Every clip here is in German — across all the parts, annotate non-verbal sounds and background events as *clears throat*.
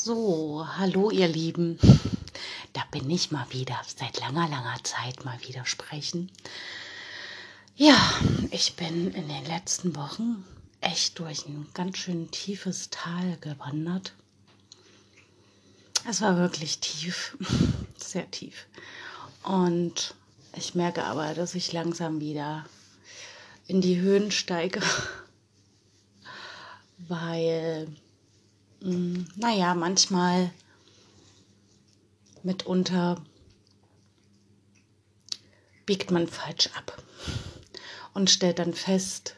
So, hallo ihr Lieben. Da bin ich mal wieder, seit langer, langer Zeit mal wieder sprechen. Ja, ich bin in den letzten Wochen echt durch ein ganz schön tiefes Tal gewandert. Es war wirklich tief, *laughs* sehr tief. Und ich merke aber, dass ich langsam wieder in die Höhen steige, *laughs* weil hm, naja, manchmal mitunter biegt man falsch ab und stellt dann fest,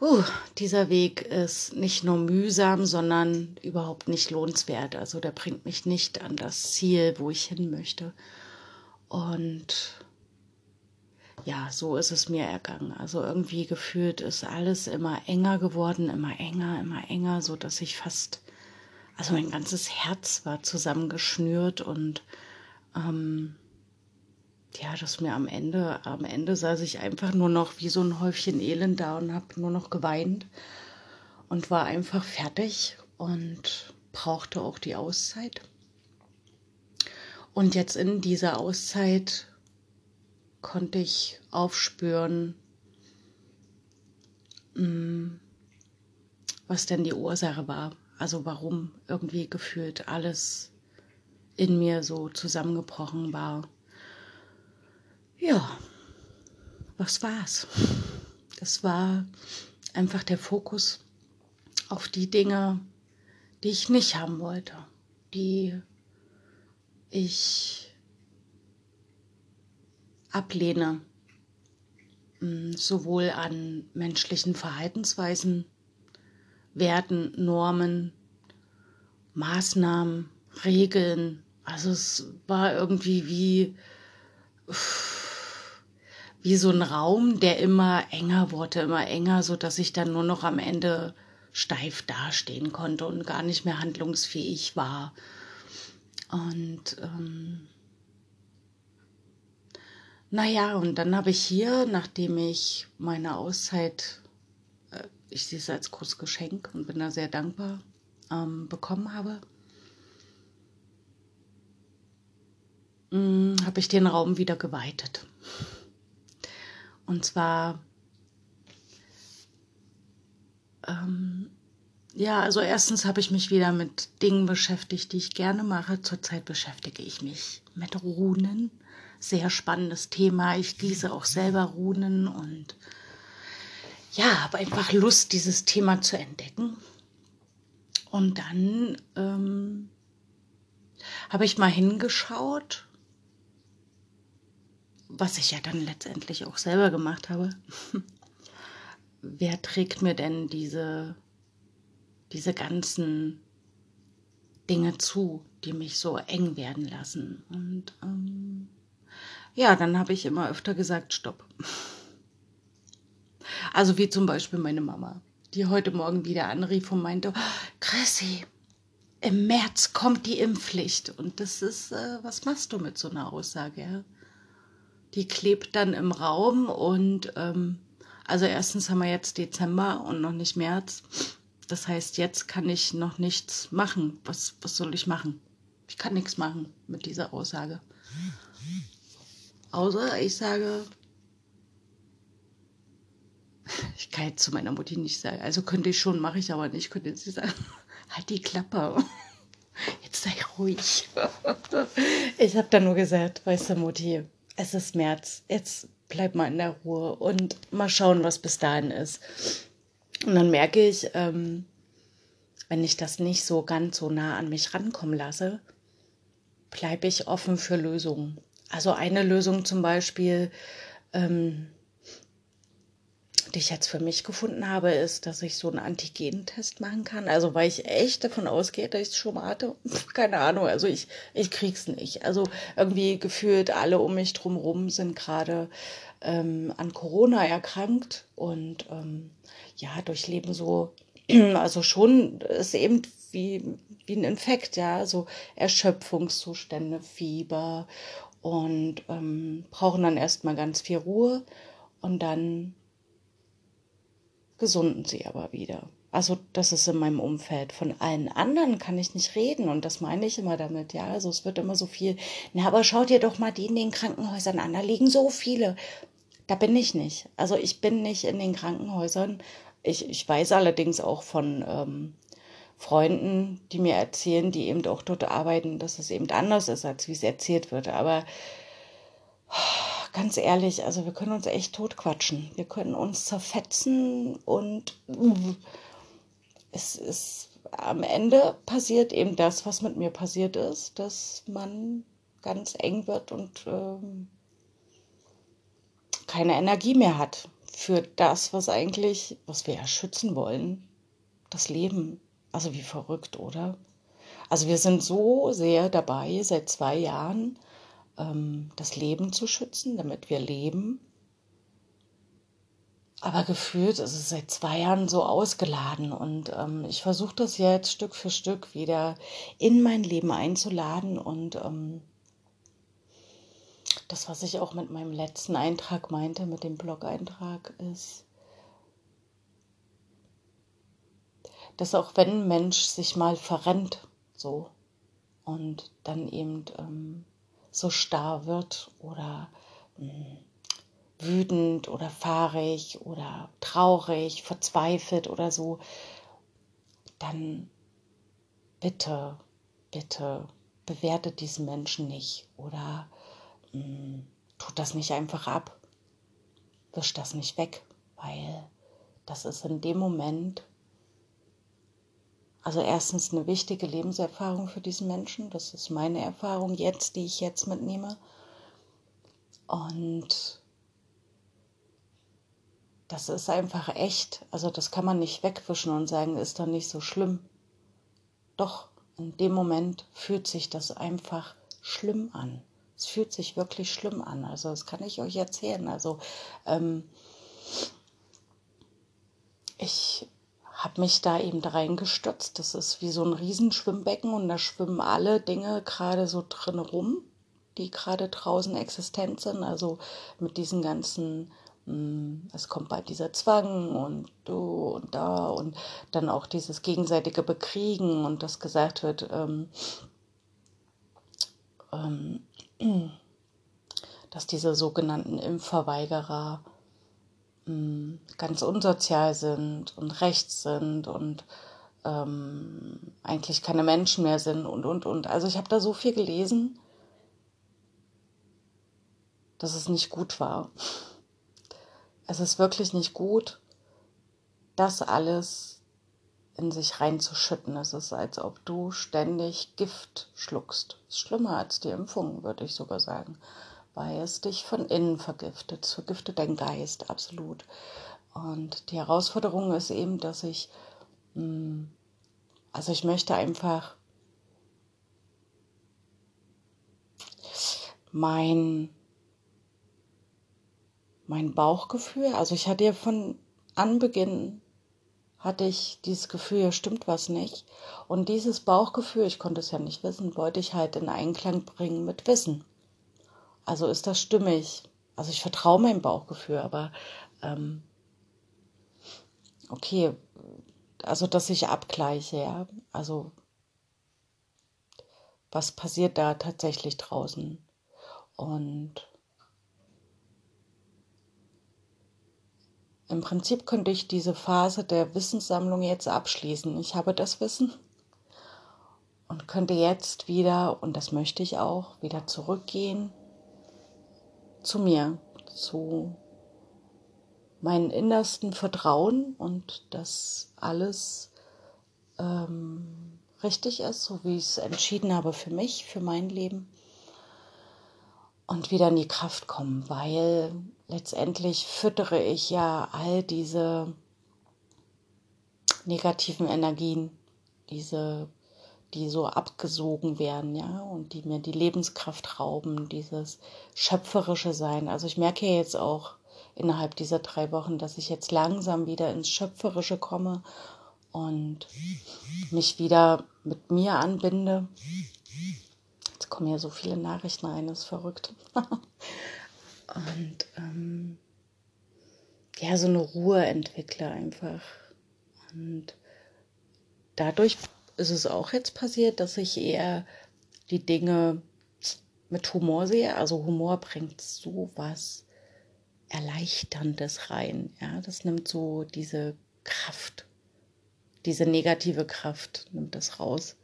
uh, dieser Weg ist nicht nur mühsam, sondern überhaupt nicht lohnenswert. Also der bringt mich nicht an das Ziel, wo ich hin möchte. Und ja, so ist es mir ergangen. Also irgendwie gefühlt ist alles immer enger geworden, immer enger, immer enger, so dass ich fast, also mein ganzes Herz war zusammengeschnürt und ähm, ja, dass mir am Ende, am Ende saß ich einfach nur noch wie so ein Häufchen Elend da und habe nur noch geweint und war einfach fertig und brauchte auch die Auszeit. Und jetzt in dieser Auszeit konnte ich aufspüren, mm, was denn die Ursache war. Also warum irgendwie gefühlt alles in mir so zusammengebrochen war. Ja, was war's? Das war einfach der Fokus auf die Dinge, die ich nicht haben wollte, die ich ablehne, mm, sowohl an menschlichen Verhaltensweisen, Werten, Normen, Maßnahmen, Regeln. Also es war irgendwie wie, wie so ein Raum, der immer enger wurde, immer enger, so dass ich dann nur noch am Ende steif dastehen konnte und gar nicht mehr handlungsfähig war. Und ähm, naja, und dann habe ich hier, nachdem ich meine Auszeit, äh, ich sehe es als großes Geschenk und bin da sehr dankbar, ähm, bekommen habe, mm, habe ich den Raum wieder geweitet. Und zwar, ähm, ja, also erstens habe ich mich wieder mit Dingen beschäftigt, die ich gerne mache. Zurzeit beschäftige ich mich mit Runen sehr spannendes Thema. Ich lese auch selber Runen und ja, habe einfach Lust, dieses Thema zu entdecken. Und dann ähm, habe ich mal hingeschaut, was ich ja dann letztendlich auch selber gemacht habe. *laughs* Wer trägt mir denn diese, diese ganzen Dinge zu, die mich so eng werden lassen? Und ähm, ja, dann habe ich immer öfter gesagt, stopp. Also wie zum Beispiel meine Mama, die heute Morgen wieder anrief und meinte, Chrissy, im März kommt die Impfpflicht. Und das ist, äh, was machst du mit so einer Aussage? Ja? Die klebt dann im Raum und ähm, also erstens haben wir jetzt Dezember und noch nicht März. Das heißt, jetzt kann ich noch nichts machen. Was, was soll ich machen? Ich kann nichts machen mit dieser Aussage. Außer ich sage, ich kann jetzt zu meiner Mutti nicht sagen, also könnte ich schon, mache ich aber nicht, könnte sie sagen, *laughs* halt die Klappe. *laughs* Jetzt sei ruhig. *laughs* Ich habe dann nur gesagt, weißt du, Mutti, es ist März, jetzt bleib mal in der Ruhe und mal schauen, was bis dahin ist. Und dann merke ich, ähm, wenn ich das nicht so ganz so nah an mich rankommen lasse, bleibe ich offen für Lösungen. Also eine Lösung zum Beispiel, ähm, die ich jetzt für mich gefunden habe, ist, dass ich so einen Antigentest machen kann. Also weil ich echt davon ausgehe, dass ich es schon mal hatte. Keine Ahnung, also ich, ich krieg's nicht. Also irgendwie gefühlt alle um mich drumherum sind gerade ähm, an Corona erkrankt und ähm, ja, durchleben so, *clears throat* also schon ist eben wie, wie ein Infekt, ja, so Erschöpfungszustände, Fieber und ähm, brauchen dann erstmal ganz viel Ruhe und dann gesunden sie aber wieder. Also das ist in meinem Umfeld. Von allen anderen kann ich nicht reden und das meine ich immer damit. Ja, also es wird immer so viel. Na, aber schau dir doch mal die in den Krankenhäusern an. Da liegen so viele. Da bin ich nicht. Also ich bin nicht in den Krankenhäusern. Ich, ich weiß allerdings auch von ähm, Freunden, die mir erzählen, die eben auch dort arbeiten, dass es eben anders ist, als wie es erzählt wird. Aber ganz ehrlich, also wir können uns echt totquatschen. Wir können uns zerfetzen und es ist am Ende passiert eben das, was mit mir passiert ist, dass man ganz eng wird und ähm, keine Energie mehr hat für das, was eigentlich, was wir ja schützen wollen, das Leben. Also wie verrückt, oder? Also wir sind so sehr dabei, seit zwei Jahren ähm, das Leben zu schützen, damit wir leben aber gefühlt ist es seit zwei Jahren so ausgeladen und ähm, ich versuche das jetzt Stück für Stück wieder in mein Leben einzuladen und ähm, das, was ich auch mit meinem letzten Eintrag meinte, mit dem Blog-Eintrag, ist, dass auch wenn ein Mensch sich mal verrennt, so und dann eben ähm, so starr wird oder mh, hm, wütend oder fahrig oder traurig, verzweifelt oder so, dann bitte, bitte bewertet diesen Menschen nicht oder mh, mm, tut das nicht einfach ab, wischt das nicht weg, weil das ist in dem Moment also erstens eine wichtige Lebenserfahrung für diesen Menschen, das ist meine Erfahrung jetzt, die ich jetzt mitnehme. Und das ist einfach echt. Also das kann man nicht wegwischen und sagen, ist doch nicht so schlimm. Doch, in dem Moment fühlt sich das einfach schlimm an. Es fühlt sich wirklich schlimm an. Also das kann ich euch erzählen. Also ähm, ich habe mich da eben reingestürzt. Das ist wie so ein Riesenschwimmbecken und da schwimmen alle Dinge gerade so drin rum, die gerade draußen existent sind. Also mit diesen ganzen hm, es kommt bald dieser Zwang und du und da und dann auch dieses gegenseitige Bekriegen und dass gesagt wird, ähm, ähm, *clears throat* dass diese sogenannten Impfverweigerer ganz unsozial sind und rechts sind und ähm, eigentlich keine Menschen mehr sind und und und. Also ich habe da so viel gelesen, dass es nicht gut war es ist wirklich nicht gut, das alles in sich reinzuschütten. Es ist, als ob du ständig Gift schluckst. Ist schlimmer als die Impfung, würde ich sogar sagen, weil es dich von innen vergiftet. Es vergiftet deinen Geist, absolut. Und die Herausforderung ist eben, dass ich, hm, also ich möchte einfach mein mein Bauchgefühl. Also ich hatte ja von Anbeginn hatte ich dieses Gefühl, ja stimmt was nicht. Und dieses Bauchgefühl, ich konnte es ja nicht wissen, wollte ich halt in Einklang bringen mit Wissen. Also ist das stimmig. Also ich vertraue meinem Bauchgefühl, aber ähm, okay, also dass ich abgleiche, ja. Also was passiert da tatsächlich draußen? Und Im Prinzip könnte ich diese Phase der Wissenssammlung jetzt abschließen. Ich habe das Wissen und könnte jetzt wieder, und das möchte ich auch, wieder zurückgehen zu mir, zu meinem innersten Vertrauen und dass alles ähm, richtig ist, so wie ich es entschieden habe für mich, für mein Leben. Und wieder in die Kraft kommen, weil letztendlich füttere ich ja all diese negativen Energien, diese, die so abgesogen werden, ja, und die mir die Lebenskraft rauben, dieses schöpferische Sein. Also ich merke ja jetzt auch innerhalb dieser drei Wochen, dass ich jetzt langsam wieder ins Schöpferische komme und mich wieder mit mir anbinde kommen ja so viele Nachrichten rein, das ist verrückt. *laughs* und ähm, ja, so eine Ruhe entwickle einfach. Und dadurch ist es auch jetzt passiert, dass ich eher die Dinge mit Humor sehe. Also Humor bringt so was Erleichterndes rein. Ja, das nimmt so diese Kraft, diese negative Kraft, nimmt das raus.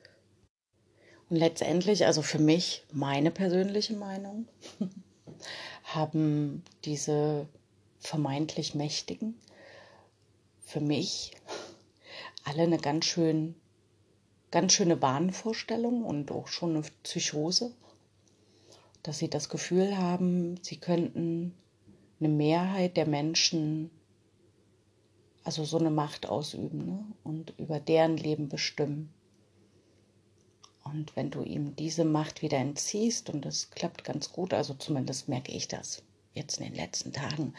Und letztendlich, also für mich, meine persönliche Meinung, *laughs* haben diese vermeintlich Mächtigen für mich alle eine ganz schön, ganz schöne Wahnvorstellung und auch schon eine Psychose, dass sie das Gefühl haben, sie könnten eine Mehrheit der Menschen, also so eine Macht ausüben ne? und über deren Leben bestimmen. Und wenn du ihm diese Macht wieder entziehst, und das klappt ganz gut, also zumindest merke ich das jetzt in den letzten Tagen,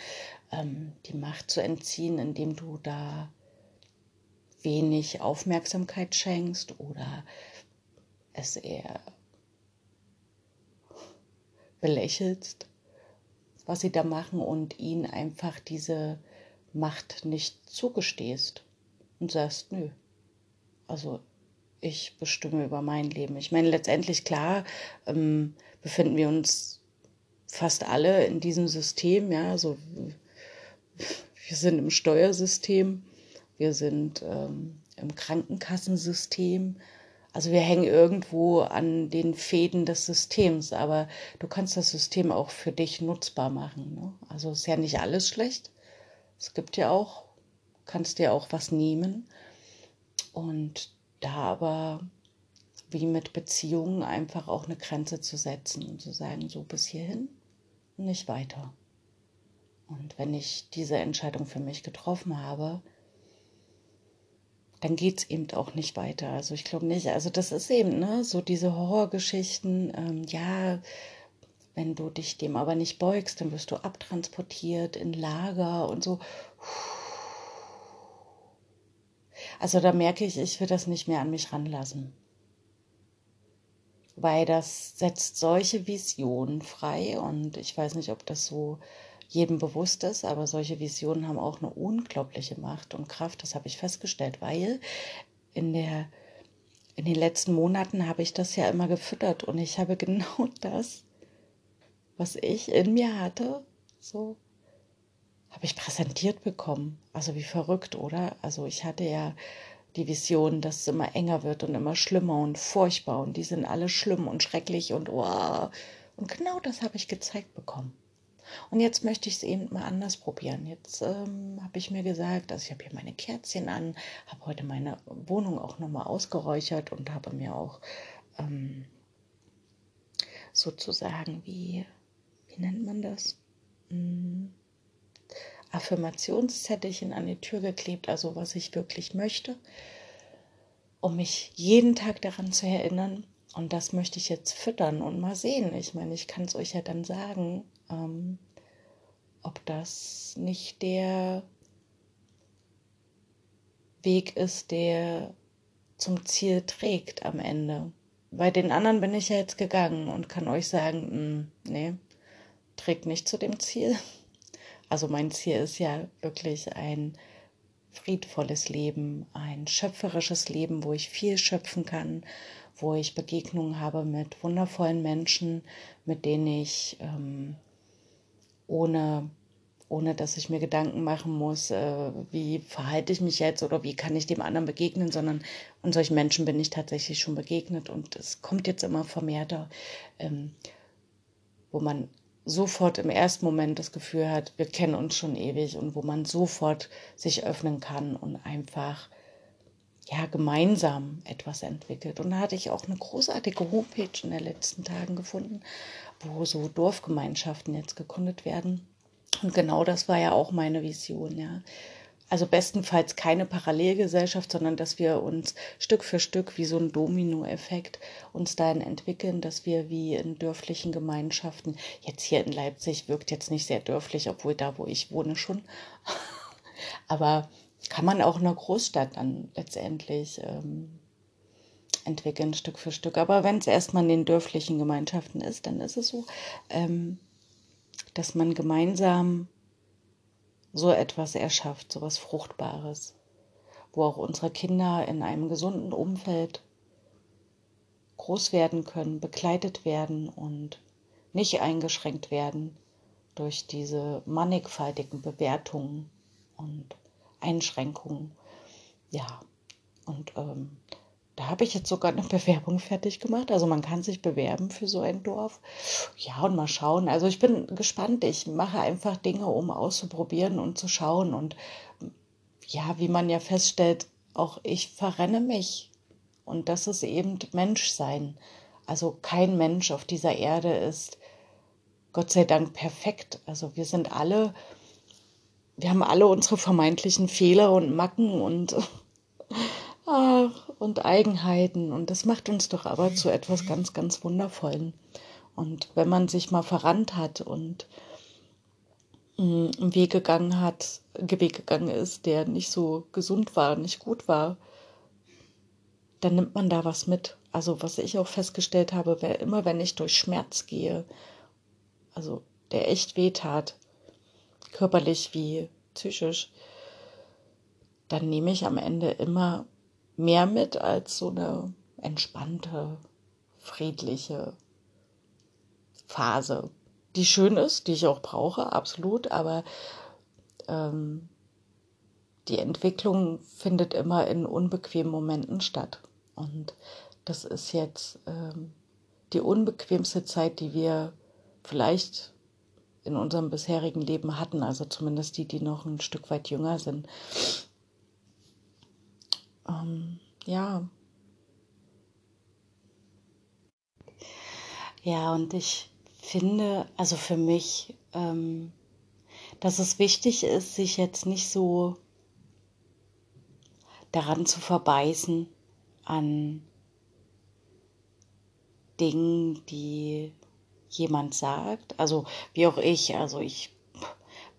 ähm, die Macht zu entziehen, indem du da wenig Aufmerksamkeit schenkst oder es eher belächelst, was sie da machen und ihnen einfach diese Macht nicht zugestehst und sagst, nö, also ich bestimme über mein Leben. Ich meine, letztendlich klar ähm, befinden wir uns fast alle in diesem System, ja, so wir sind im Steuersystem, wir sind ähm, im Krankenkassensystem, also wir hängen irgendwo an den Fäden des Systems, aber du kannst das System auch für dich nutzbar machen. Ne? Also ist ja nicht alles schlecht. Es gibt ja auch, kannst dir auch was nehmen. Und da aber wie mit Beziehungen einfach auch eine Grenze zu setzen und zu sagen, so bis hierhin, nicht weiter. Und wenn ich diese Entscheidung für mich getroffen habe, dann geht es eben auch nicht weiter. Also ich glaube nicht, also das ist eben, ne, so diese Horrorgeschichten, ähm, ja, wenn du dich dem aber nicht beugst, dann wirst du abtransportiert in Lager und so. Also da merke ich, ich will das nicht mehr an mich ranlassen. Weil das setzt solche Visionen frei und ich weiß nicht, ob das so jedem bewusst ist, aber solche Visionen haben auch eine unglaubliche Macht und Kraft, das habe ich festgestellt, weil in der in den letzten Monaten habe ich das ja immer gefüttert und ich habe *laughs* genau das, was ich in mir hatte, so habe ich präsentiert bekommen. Also wie verrückt, oder? Also ich hatte ja die Vision, dass es immer enger wird und immer schlimmer und furchtbar und die sind alle schlimm und schrecklich und wow. Und genau das habe ich gezeigt bekommen. Und jetzt möchte ich es eben mal anders probieren. Jetzt ähm, habe ich mir gesagt, also ich habe hier meine Kerzchen an, habe heute meine Wohnung auch nochmal ausgeräuchert und habe mir auch ähm, sozusagen, wie, wie nennt man das? Hm. Affirmationszettelchen an die Tür geklebt, also was ich wirklich möchte, um mich jeden Tag daran zu erinnern. Und das möchte ich jetzt füttern und mal sehen. Ich meine, ich kann es euch ja dann sagen, ähm, ob das nicht der Weg ist, der zum Ziel trägt am Ende. Bei den anderen bin ich ja jetzt gegangen und kann euch sagen, mh, hm, nee, trägt nicht zu dem Ziel. *laughs* Also mein Ziel ist ja wirklich ein friedvolles Leben, ein schöpferisches Leben, wo ich viel schöpfen kann, wo ich Begegnungen habe mit wundervollen Menschen, mit denen ich ähm, ohne, ohne dass ich mir Gedanken machen muss, äh, wie verhalte ich mich jetzt oder wie kann ich dem anderen begegnen, sondern und solchen Menschen bin ich tatsächlich schon begegnet und es kommt jetzt immer vermehrter, ähm, wo man sofort im ersten Moment das Gefühl hat, wir kennen uns schon ewig und wo man sofort sich öffnen kann und einfach ja gemeinsam etwas entwickelt. Und da hatte ich auch eine großartige Homepage in den letzten Tagen gefunden, wo so Dorfgemeinschaften jetzt gegründet werden. Und genau das war ja auch meine Vision, ja. Also bestenfalls keine Parallelgesellschaft, sondern dass wir uns Stück für Stück wie so ein Dominoeffekt uns dahin entwickeln, dass wir wie in dörflichen Gemeinschaften, jetzt hier in Leipzig wirkt jetzt nicht sehr dörflich, obwohl da, wo ich wohne, schon. *laughs* Aber kann man auch in einer Großstadt dann letztendlich ähm, entwickeln, Stück für Stück. Aber wenn es erstmal in den dörflichen Gemeinschaften ist, dann ist es so, ähm, dass man gemeinsam so etwas erschafft, so was Fruchtbares. wo auch unsere Kinder in einem gesunden Umfeld groß werden können, begleitet werden und nicht eingeschränkt werden durch diese mannigfaltigen Bewertungen und Einschränkungen. Ja, und ähm, da habe ich jetzt sogar eine *laughs* Bewerbung fertig gemacht. Also man kann sich bewerben für so ein Dorf. Ja, und mal schauen. Also ich bin gespannt. Ich mache einfach Dinge, um auszuprobieren und zu schauen. Und ja, wie man ja feststellt, auch ich verrenne mich. Und das ist eben Menschsein. Also kein Mensch auf dieser Erde ist Gott sei Dank perfekt. Also wir sind alle, wir haben alle unsere vermeintlichen Fehler und Macken und *laughs* ach, und Eigenheiten. Und das macht uns doch aber zu etwas ganz, ganz Wundervollen. Und wenn man sich mal verrannt hat und mm, einen Weg gegangen hat, Weg gegangen ist, der nicht so gesund war, nicht gut war, dann nimmt man da was mit. Also was ich auch festgestellt habe, immer wenn ich durch Schmerz gehe, also der echt weh tat, körperlich wie psychisch, dann nehme ich am Ende immer mehr mit als so eine entspannte, friedliche Phase, die schön ist, die ich auch brauche, absolut, aber ähm, die Entwicklung findet immer in unbequemen Momenten statt. Und das ist jetzt ähm, die unbequemste Zeit, die wir vielleicht in unserem bisherigen Leben hatten, also zumindest die, die noch ein Stück weit jünger sind ähm, ja. Ja, und ich finde, also für mich, ähm, dass es wichtig ist, sich jetzt nicht so daran zu verbeißen an Dingen, die jemand sagt. Also wie auch ich, also ich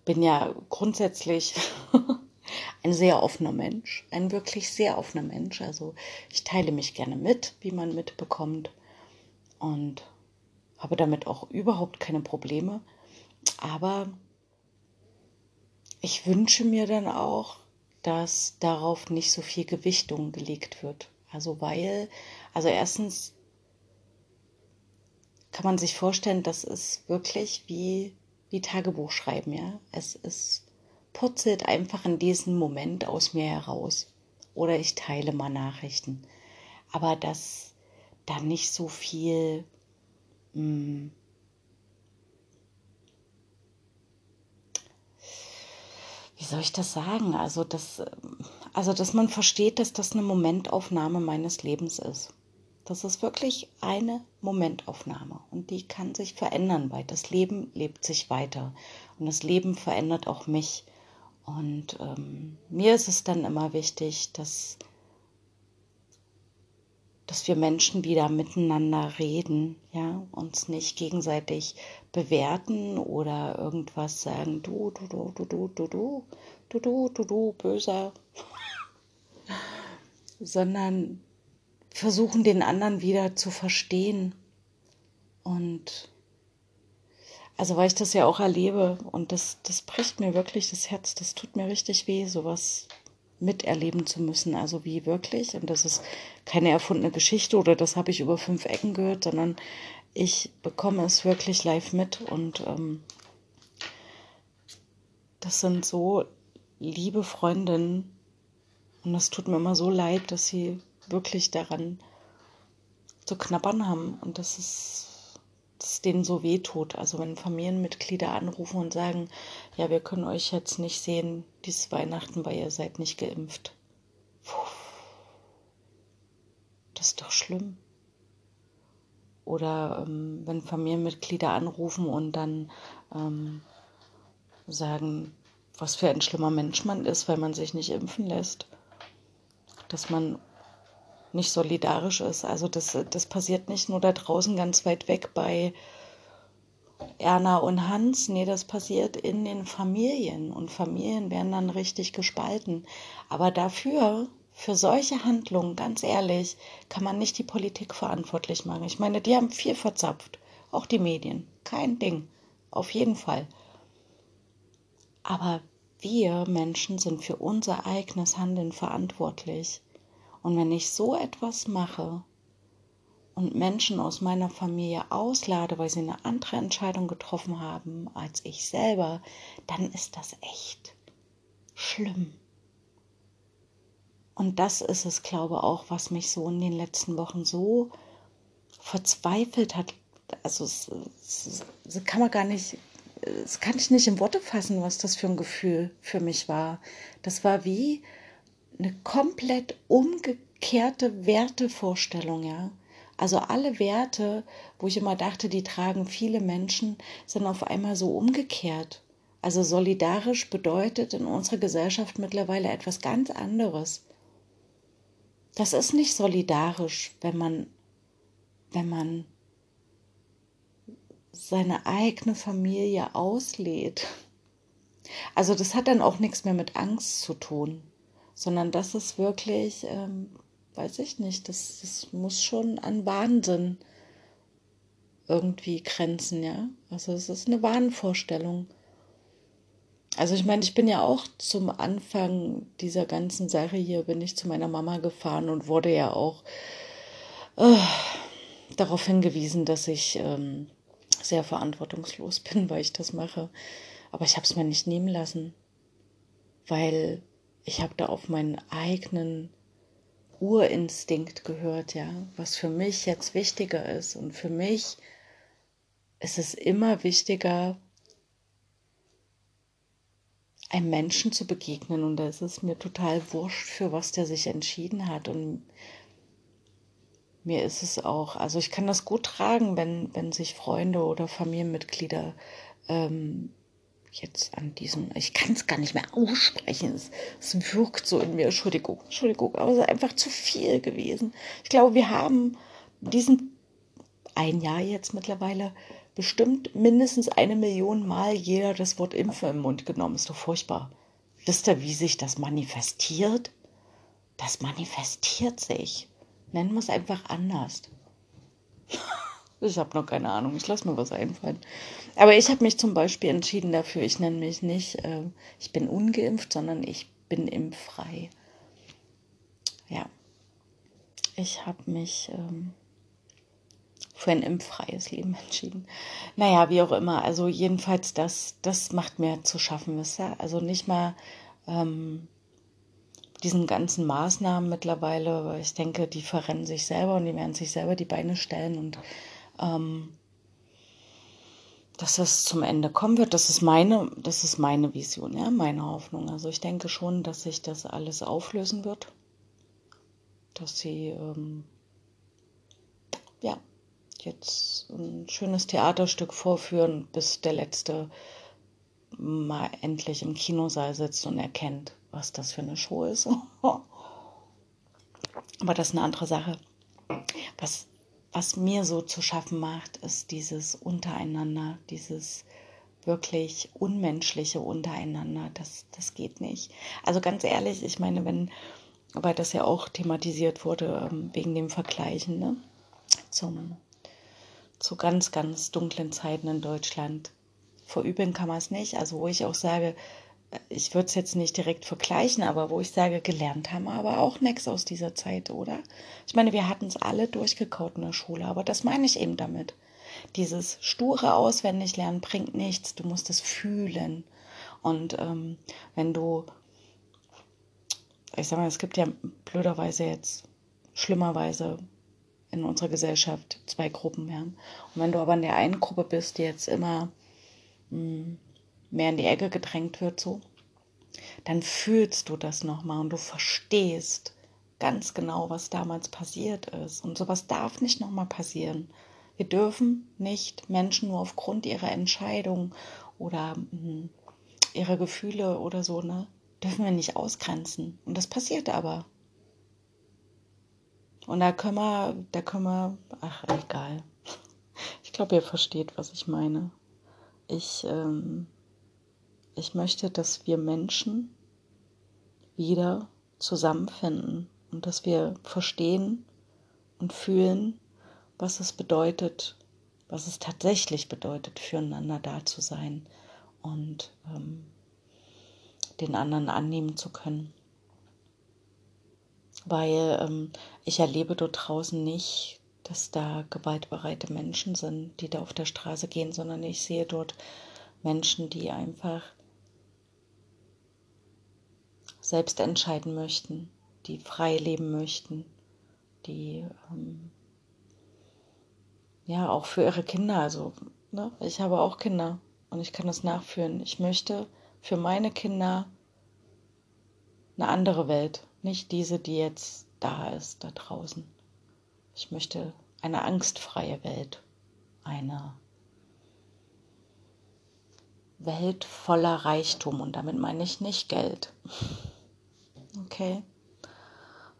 bin ja grundsätzlich *laughs* sehr offener Mensch, ein wirklich sehr offener Mensch. Also ich teile mich gerne mit, wie man mitbekommt und habe damit auch überhaupt keine Probleme. Aber ich wünsche mir dann auch, dass darauf nicht so viel Gewichtung gelegt wird. Also weil, also erstens kann man sich vorstellen, das ist wirklich wie, wie Tagebuch schreiben, ja. Es ist purzelt einfach in diesem Moment aus mir heraus. Oder ich teile mal Nachrichten. Aber dass da nicht so viel mh, hm, wie soll ich das sagen? Also, dass, also, dass man versteht, dass das eine Momentaufnahme meines Lebens ist. Das ist wirklich eine Momentaufnahme und die kann sich verändern, weil das Leben lebt sich weiter und das Leben verändert auch mich. Und ähm, mir ist es dann immer wichtig, dass, dass wir Menschen wieder miteinander reden, ja, uns nicht gegenseitig bewerten oder irgendwas sagen, du, du, du, du, du, du, du, du, du, du, du, böser, sondern versuchen den anderen wieder zu verstehen und also weil ich das ja auch erlebe und das, das bricht mir wirklich das Herz, das tut mir richtig weh, sowas miterleben zu müssen. Also wie wirklich, und das ist keine erfundene Geschichte oder das habe ich über fünf Ecken gehört, sondern ich bekomme es wirklich live mit und ähm, das sind so liebe Freundinnen und das tut mir immer so leid, dass sie wirklich daran zu knabbern haben und das ist es denen so weh tut. Also wenn Familienmitglieder anrufen und sagen, ja, wir können euch jetzt nicht sehen dieses Weihnachten, weil ihr seid nicht geimpft. Puh. Das ist doch schlimm. Oder ähm, wenn Familienmitglieder anrufen und dann ähm, sagen, was für ein schlimmer Mensch man ist, weil man sich nicht impfen lässt. Dass man nicht solidarisch ist. Also das, das passiert nicht nur da draußen ganz weit weg bei Erna und Hans. Nee, das passiert in den Familien und Familien werden dann richtig gespalten. Aber dafür, für solche Handlungen, ganz ehrlich, kann man nicht die Politik verantwortlich machen. Ich meine, die haben viel verzapft. Auch die Medien. Kein Ding. Auf jeden Fall. Aber wir Menschen sind für unser eigenes Handeln verantwortlich. Und wenn ich so etwas mache und Menschen aus meiner Familie auslade, weil sie eine andere Entscheidung getroffen haben als ich selber, dann ist das echt schlimm. Und das ist es, glaube ich, auch, was mich so in den letzten Wochen so verzweifelt hat. Also, es, es, es kann man gar nicht, das kann ich nicht in Worte fassen, was das für ein Gefühl für mich war. Das war wie eine komplett umgekehrte Wertevorstellung, ja. Also alle Werte, wo ich immer dachte, die tragen viele Menschen, sind auf einmal so umgekehrt. Also solidarisch bedeutet in unserer Gesellschaft mittlerweile etwas ganz anderes. Das ist nicht solidarisch, wenn man, wenn man seine eigene Familie auslädt. Also das hat dann auch nichts mehr mit Angst zu tun, sondern das ist wirklich, ähm, weiß ich nicht, das, das muss schon an Wahnsinn irgendwie grenzen, ja. Also es ist eine Wahnvorstellung. Also ich meine, ich bin ja auch zum Anfang dieser ganzen Sache hier, bin ich zu meiner Mama gefahren und wurde ja auch äh, darauf hingewiesen, dass ich ähm, sehr verantwortungslos *laughs* bin, weil ich das mache. Aber ich habe es mir nicht nehmen lassen, weil ich habe da auf meinen eigenen Urinstinkt gehört, ja, was für mich jetzt wichtiger ist. Und für mich ist es immer wichtiger, einem Menschen zu begegnen. Und da ist es mir total wurscht, für was der sich entschieden hat. Und mir ist es auch, also ich kann das gut tragen, wenn, wenn sich Freunde oder Familienmitglieder ähm, jetzt an diesem, ich kann es gar nicht mehr aussprechen, es, es wirkt so in mir, Entschuldigung, Entschuldigung, aber es ist einfach zu viel gewesen. Ich glaube, wir haben diesen ein Jahr jetzt mittlerweile bestimmt mindestens eine Million Mal jeder das Wort Impfen im Mund genommen. Ist doch furchtbar. Wisst ihr, wie sich das manifestiert? Das manifestiert sich. Nennen wir es einfach anders. *laughs* Ich habe noch keine Ahnung. Ich lasse mir was einfallen. Aber ich habe mich zum Beispiel entschieden dafür. Ich nenne mich nicht, äh, ich bin ungeimpft, sondern ich bin impffrei. Ja. Ich habe mich ähm, für ein impffreies Leben *laughs* entschieden. Naja, wie auch immer. Also jedenfalls, das, das macht mir zu schaffen, wisst ihr? Also nicht mal ähm, diesen ganzen Maßnahmen mittlerweile, weil ich denke, die verrennen sich selber und die werden sich selber die Beine stellen und ähm, dass das zum Ende kommen wird, das ist meine, das ist meine Vision, ja, meine Hoffnung. Also ich denke schon, dass sich das alles auflösen wird, dass sie ähm, ja jetzt ein schönes Theaterstück vorführen, bis der letzte mal endlich im Kinosaal sitzt und erkennt, was das für eine Show ist. *laughs* Aber das ist eine andere Sache. Was, was mir so zu schaffen macht, ist dieses Untereinander, dieses wirklich unmenschliche Untereinander. Das, das geht nicht. Also ganz ehrlich, ich meine, wenn, weil das ja auch thematisiert wurde, ähm, wegen dem Vergleichen, ne? Zum zu ganz, ganz dunklen Zeiten in Deutschland. Verübeln kann man es nicht. Also wo ich auch sage, ich würde es jetzt nicht direkt vergleichen, aber wo ich sage, gelernt haben aber auch nichts aus dieser Zeit, oder? Ich meine, wir hatten es alle durchgekaut in der Schule, aber das meine ich eben damit. Dieses sture Auswendiglernen bringt nichts, du musst es fühlen. Und ähm, wenn du, ich sag mal, es gibt ja blöderweise jetzt, schlimmerweise in unserer Gesellschaft zwei Gruppen. Ja. Und wenn du aber in der einen Gruppe bist, die jetzt immer mh, hm, mehr in die Ecke gedrängt wird, so, dann fühlst du das nochmal und du verstehst ganz genau, was damals passiert ist. Und sowas darf nicht nochmal passieren. Wir dürfen nicht Menschen nur aufgrund ihrer Entscheidung oder mh, hm, ihrer Gefühle oder so, ne, dürfen wir nicht ausgrenzen. Und das passiert aber. Und da können wir, da können wir, ach, egal. Ich glaube, ihr versteht, was ich meine. Ich, ähm, ich möchte, dass wir Menschen wieder zusammenfinden und dass wir verstehen und fühlen, was es bedeutet, was es tatsächlich bedeutet, füreinander da zu sein. Und ähm, den anderen annehmen zu können. Weil ähm, ich erlebe dort draußen nicht, dass da gewaltbereite Menschen sind, die da auf der Straße gehen, sondern ich sehe dort Menschen, die einfach selbst entscheiden möchten, die frei leben möchten, die ähm, ja auch für ihre Kinder, also ne, ich habe auch Kinder und ich kann das nachführen. Ich möchte für meine Kinder eine andere Welt, nicht diese, die jetzt da ist, da draußen. Ich möchte eine angstfreie Welt, eine Welt voller Reichtum und damit meine ich nicht Geld. Okay.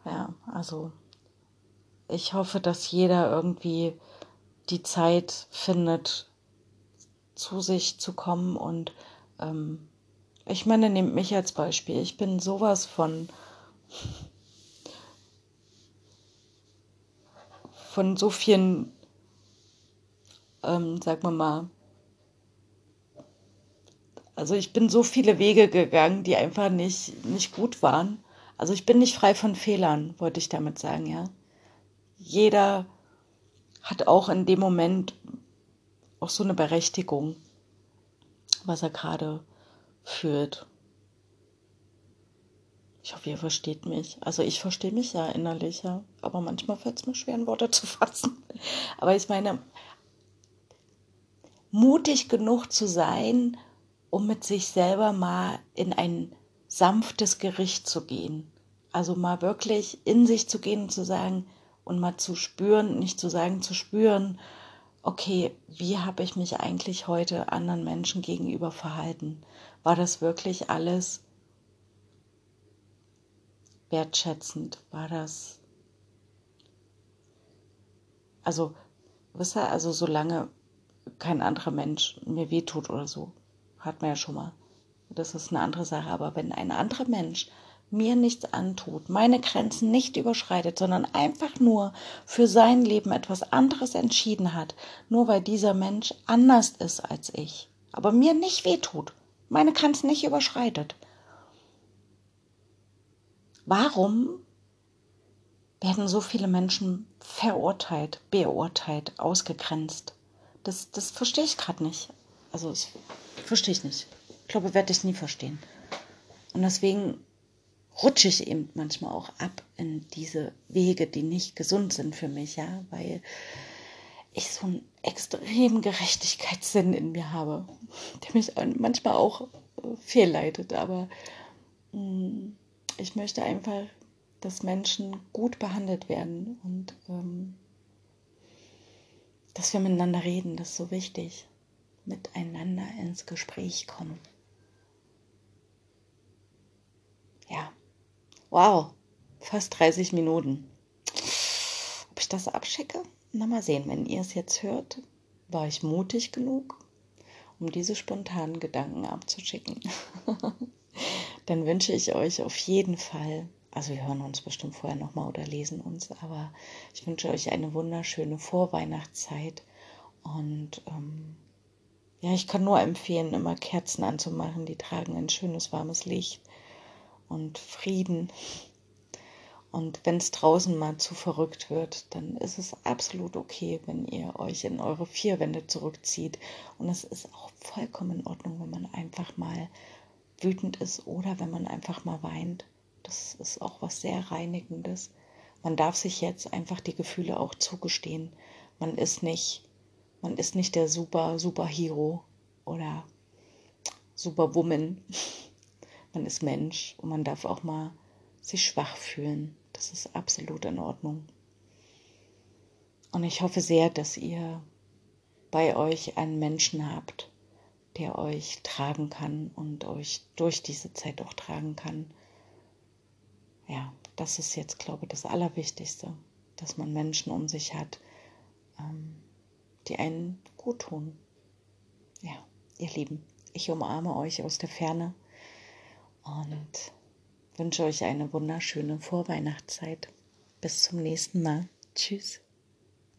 Ja, also ich hoffe, dass jeder irgendwie die Zeit findet, zu sich zu kommen und ähm, ich meine, nehmt mich als Beispiel. Ich bin sowas von von so vielen, ähm, sagen wir mal, also ich bin so viele Wege gegangen, die einfach nicht, nicht gut waren. Also ich bin nicht frei von Fehlern, wollte ich damit sagen, ja. Jeder hat auch in dem Moment auch so eine Berechtigung, was er gerade fühlt. Ich hoffe, ihr versteht mich. Also ich verstehe mich ja innerlich, ja. Aber manchmal fällt es mir schwer, in Worte zu fassen. Aber ich meine, mutig genug zu sein, um mit sich selber mal in ein sanftes Gericht zu gehen. Also mal wirklich in sich zu gehen und zu sagen und mal zu spüren, nicht zu sagen, zu spüren, okay, wie habe ich mich eigentlich heute anderen Menschen gegenüber verhalten? War das wirklich alles wertschätzend? War das, also, wisst ihr, also solange kein anderer Mensch mir wehtut oder so, hat man ja schon mal. Das ist eine andere Sache. Aber wenn ein anderer Mensch mir nichts antut, meine Grenzen nicht überschreitet, sondern einfach nur für sein Leben etwas anderes entschieden hat, nur weil dieser Mensch anders ist als ich, aber mir nicht wehtut, meine Grenzen nicht überschreitet. Warum werden so viele Menschen verurteilt, beurteilt, ausgegrenzt? Das, das verstehe ich gerade nicht. Also, das verstehe ich nicht. Ich glaube, werde ich nie verstehen. Und deswegen rutsche ich eben manchmal auch ab in diese Wege, die nicht gesund sind für mich, ja, weil ich so einen extremen Gerechtigkeitssinn in mir habe, der mich manchmal auch äh, fehlleitet, aber mm, ich möchte einfach, dass Menschen gut behandelt werden und ähm, dass wir miteinander reden, das ist so wichtig, miteinander ins Gespräch kommen. Ja. Wow, fast 30 Minuten. Ob ich das abschicke? Na mal sehen, wenn ihr es jetzt hört, war ich mutig genug, um diese spontanen Gedanken abzuschicken. *laughs* Dann wünsche ich euch auf jeden Fall, also wir hören uns bestimmt vorher nochmal oder lesen uns, aber ich wünsche euch eine wunderschöne Vorweihnachtszeit und ähm, ja, ich kann nur empfehlen, immer Kerzen anzumachen, die tragen ein schönes warmes Licht und Frieden. Und wenn es draußen mal zu verrückt wird, dann ist es absolut okay, wenn ihr euch in eure vier Wände zurückzieht. Und es ist auch vollkommen in Ordnung, wenn man einfach mal wütend ist oder wenn man einfach mal weint. Das ist auch was sehr Reinigendes. Man darf sich jetzt einfach die Gefühle auch zugestehen. Man ist nicht, man ist nicht der super, super Hero oder Superwoman. *laughs* Man ist Mensch und man darf auch mal sich schwach fühlen. Das ist absolut in Ordnung. Und ich hoffe sehr, dass ihr bei euch einen Menschen habt, der euch tragen kann und euch durch diese Zeit auch tragen kann. Ja, das ist jetzt, glaube ich, das Allerwichtigste, dass man Menschen um sich hat, ähm, die einen gut tun. Ja, ihr Lieben, ich umarme euch aus der Ferne und wünsche euch eine wunderschöne Vorweihnachtszeit. Bis zum nächsten Mal. Tschüss.